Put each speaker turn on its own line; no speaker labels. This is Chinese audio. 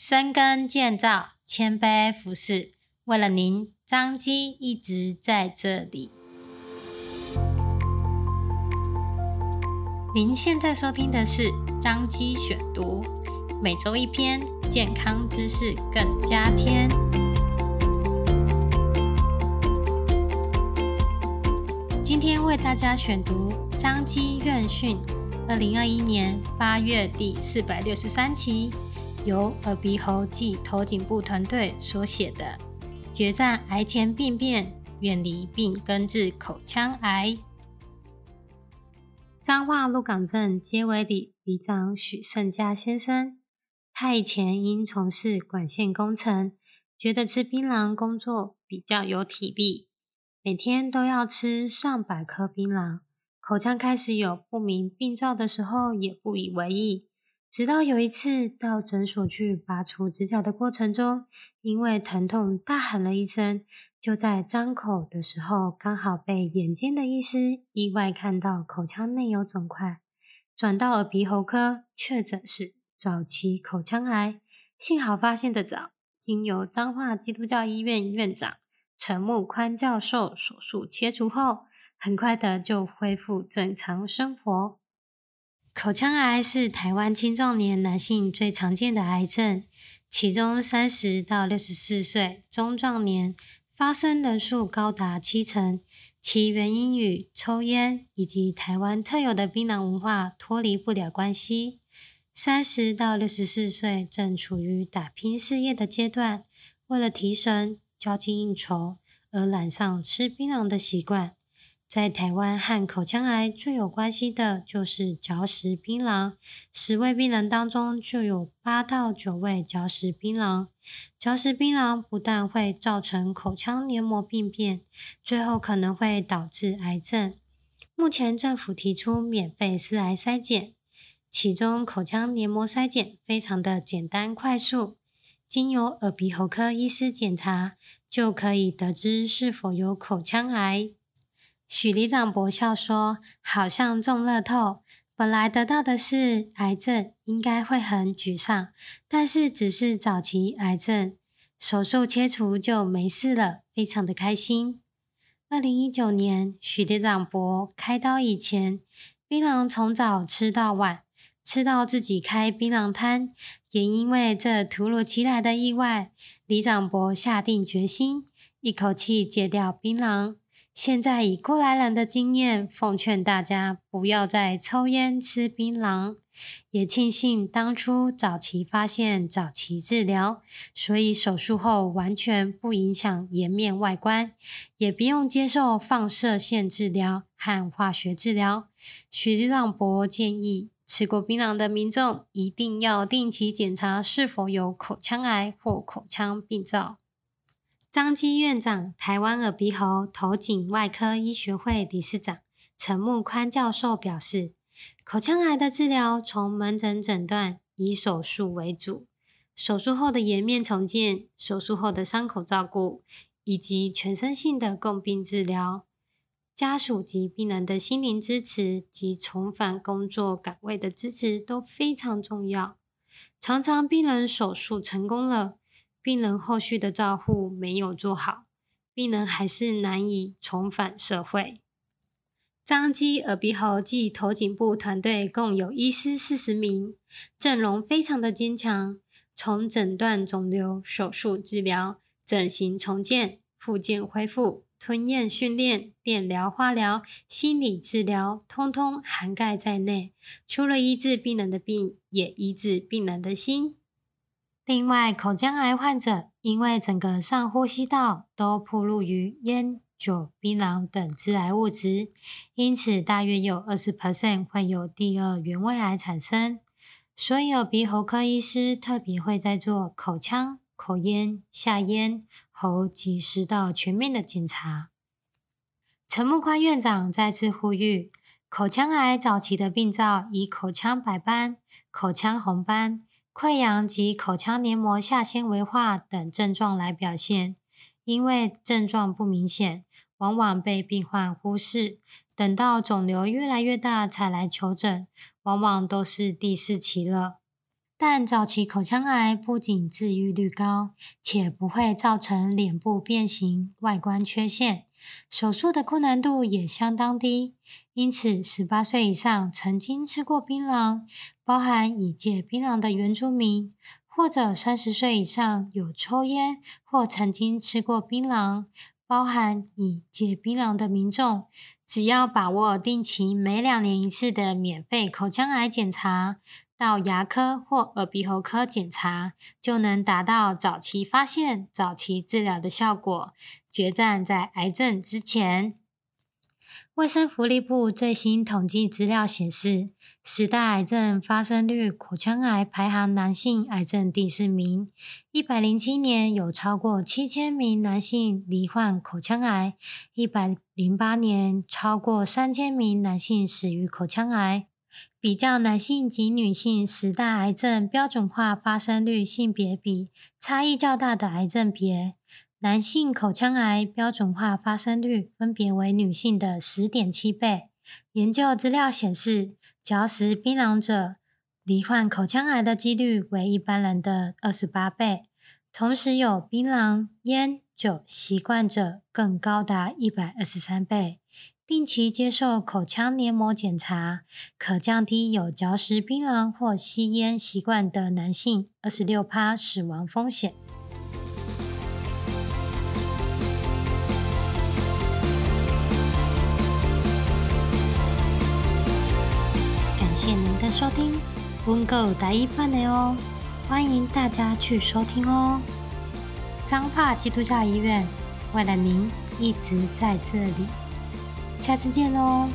深耕建造，谦卑服侍，为了您，张基一直在这里。您现在收听的是张基选读，每周一篇健康知识，更加添。今天为大家选读张基院讯，二零二一年八月第四百六十三期。由耳鼻喉暨头颈部团队所写的《决战癌前病变，远离并根治口腔癌》。彰化鹿港镇街尾里里长许胜家先生，他以前因从事管线工程，觉得吃槟榔工作比较有体力，每天都要吃上百颗槟榔，口腔开始有不明病灶的时候，也不以为意。直到有一次到诊所去拔除指甲的过程中，因为疼痛大喊了一声，就在张口的时候，刚好被眼尖的医师意外看到口腔内有肿块，转到耳鼻喉科确诊是早期口腔癌，幸好发现得早，经由彰化基督教医院院长陈木宽教授手术切除后，很快的就恢复正常生活。口腔癌是台湾青壮年男性最常见的癌症，其中三十到六十四岁中壮年发生人数高达七成，其原因与抽烟以及台湾特有的槟榔文化脱离不了关系。三十到六十四岁正处于打拼事业的阶段，为了提神、交际应酬而染上吃槟榔的习惯。在台湾和口腔癌最有关系的就是嚼食槟榔，十位病人当中就有八到九位嚼食槟榔。嚼食槟榔不但会造成口腔黏膜病变，最后可能会导致癌症。目前政府提出免费试癌筛检，其中口腔黏膜筛检非常的简单快速，经由耳鼻喉科医师检查，就可以得知是否有口腔癌。许里长博笑说：“好像中乐透，本来得到的是癌症，应该会很沮丧。但是只是早期癌症，手术切除就没事了，非常的开心。”二零一九年，许里长博开刀以前，槟榔从早吃到晚，吃到自己开槟榔摊。也因为这突如其来的意外，里长博下定决心，一口气戒掉槟榔。现在以过来人的经验，奉劝大家不要再抽烟吃槟榔。也庆幸当初早期发现、早期治疗，所以手术后完全不影响颜面外观，也不用接受放射线治疗和化学治疗。许里长博建议，吃过槟榔的民众一定要定期检查是否有口腔癌或口腔病灶。张基院长、台湾耳鼻喉头颈外科医学会理事长陈木宽教授表示，口腔癌的治疗从门诊诊断以手术为主，手术后的颜面重建、手术后的伤口照顾，以及全身性的共病治疗，家属及病人的心灵支持及重返工作岗位的支持都非常重要。常常病人手术成功了。病人后续的照护没有做好，病人还是难以重返社会。张基耳鼻喉暨头颈部团队共有医师四十名，阵容非常的坚强。从诊断肿瘤、手术治疗、整形重建、复健恢复、吞咽训练、电疗、化疗、心理治疗，通通涵盖在内。除了医治病人的病，也医治病人的心。另外，口腔癌患者因为整个上呼吸道都暴露于烟、酒、槟榔等致癌物质，因此大约有二十 percent 会有第二原位癌产生。所以，耳鼻喉科医师特别会在做口腔、口咽、下咽、喉及食道全面的检查。陈木宽院长再次呼吁，口腔癌早期的病灶以口腔白斑、口腔红斑。溃疡及口腔黏膜下纤维化等症状来表现，因为症状不明显，往往被病患忽视，等到肿瘤越来越大才来求诊，往往都是第四期了。但早期口腔癌不仅治愈率高，且不会造成脸部变形、外观缺陷，手术的困难度也相当低。因此，十八岁以上曾经吃过槟榔，包含已戒槟榔的原住民，或者三十岁以上有抽烟或曾经吃过槟榔，包含已戒槟榔的民众，只要把握定期每两年一次的免费口腔癌检查。到牙科或耳鼻喉科检查，就能达到早期发现、早期治疗的效果，决战在癌症之前。卫生福利部最新统计资料显示，十大癌症发生率，口腔癌排行男性癌症第四名。一百零七年有超过七千名男性罹患口腔癌，一百零八年超过三千名男性死于口腔癌。比较男性及女性十大癌症标准化发生率性别比差异较大的癌症别，男性口腔癌标准化发生率分别为女性的十点七倍。研究资料显示，嚼食槟榔者罹患口腔癌的几率为一般人的二十八倍，同时有槟榔、烟酒习惯者更高达一百二十三倍。定期接受口腔黏膜检查，可降低有嚼食槟榔或吸烟习惯的男性二十六趴死亡风险。感谢您的收听，温哥达一班的哦，欢迎大家去收听哦。彰化基督教医院为了您一直在这里。下次见喽。